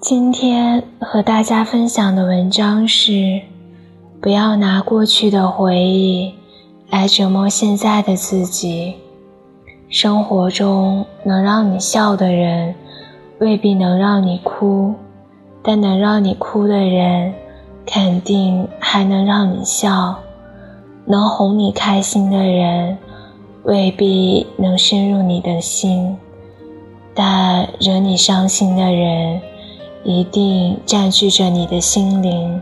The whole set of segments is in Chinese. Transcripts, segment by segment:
今天和大家分享的文章是：不要拿过去的回忆来折磨现在的自己。生活中能让你笑的人，未必能让你哭；但能让你哭的人，肯定还能让你笑。能哄你开心的人，未必能深入你的心。但惹你伤心的人，一定占据着你的心灵。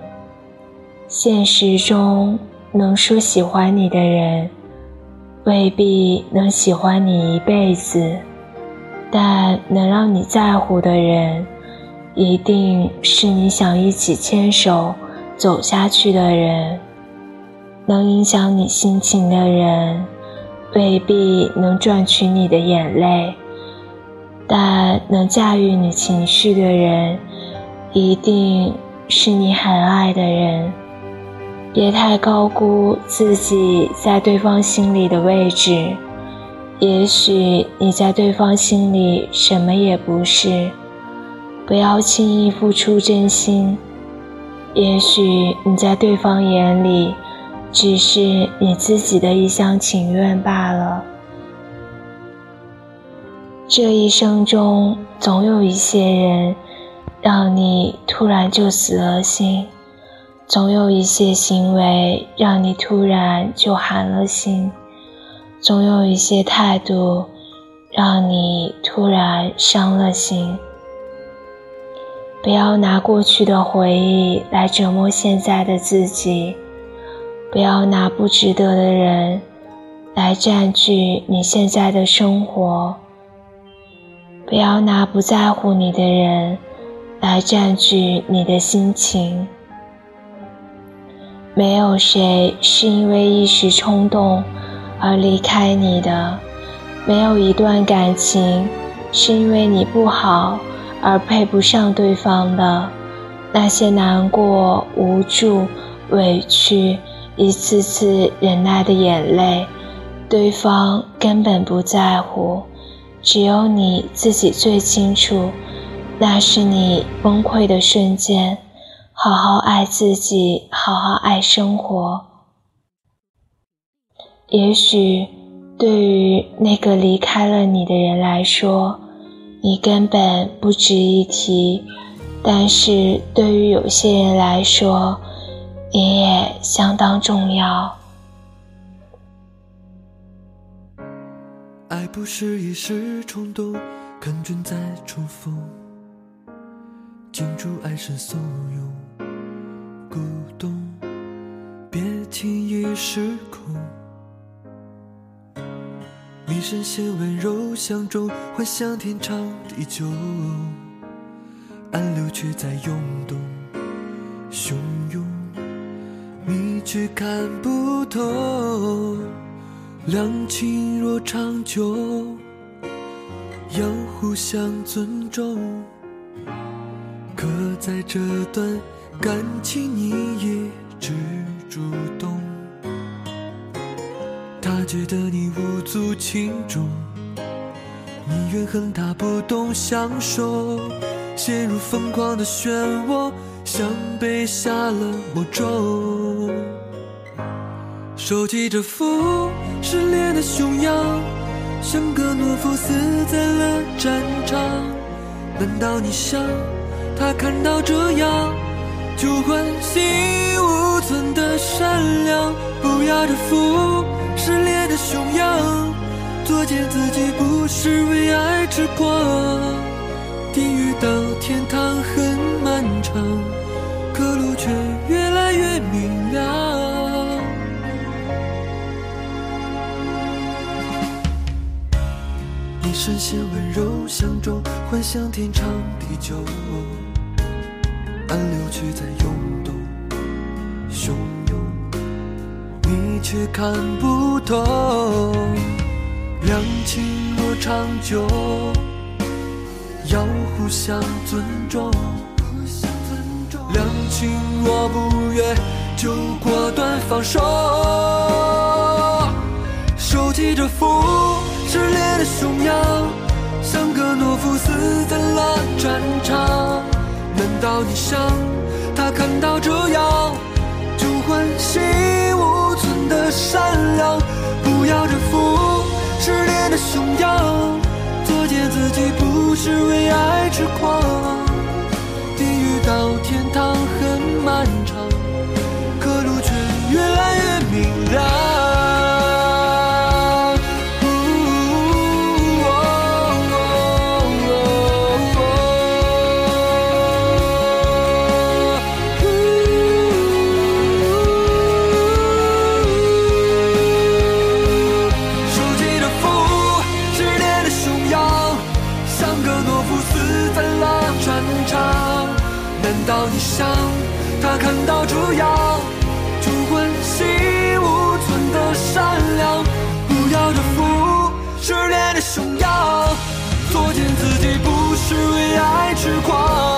现实中能说喜欢你的人，未必能喜欢你一辈子；但能让你在乎的人，一定是你想一起牵手走下去的人。能影响你心情的人，未必能赚取你的眼泪。但能驾驭你情绪的人，一定是你很爱的人。别太高估自己在对方心里的位置，也许你在对方心里什么也不是。不要轻易付出真心，也许你在对方眼里，只是你自己的一厢情愿罢了。这一生中，总有一些人，让你突然就死了心；总有一些行为，让你突然就寒了心；总有一些态度，让你突然伤了心。不要拿过去的回忆来折磨现在的自己，不要拿不值得的人来占据你现在的生活。不要拿不在乎你的人来占据你的心情。没有谁是因为一时冲动而离开你的，没有一段感情是因为你不好而配不上对方的。那些难过、无助、委屈、一次次忍耐的眼泪，对方根本不在乎。只有你自己最清楚，那是你崩溃的瞬间。好好爱自己，好好爱生活。也许对于那个离开了你的人来说，你根本不值一提；但是对于有些人来说，你也相当重要。爱不是一时冲动，看准再重复。记住爱是怂恿，鼓动，别轻易失控。你深陷温柔乡中，幻想天长地久，暗流却在涌动，汹涌，你却看不透。两情若长久，要互相尊重。在这段感情，你一直主动。他觉得你无足轻重，你怨恨他不懂享受，陷入疯狂的漩涡，像被下了魔咒。收起这副失恋的熊样，像个懦夫死在了战场。难道你想他看到这样就唤醒无存的善良？不要这副失恋的熊样，作践自己不是为爱痴狂。地狱到天堂很漫长，可路却越来越明亮。深陷温柔乡中，幻想天长地久，暗流却在涌动，汹涌，你却看不透。两情若长久，要互相尊重。两情若不悦，就果断放手。收起这副。炽烈的熊样，像个懦夫死在了战场。难道你想他看到这样就欢喜无存的善良？不要这副失恋的熊样，作践自己不是为爱痴狂。难道你想他看到这样就欢喜无存的善良？不要这副失恋的熊样，作践自己不是为爱痴狂。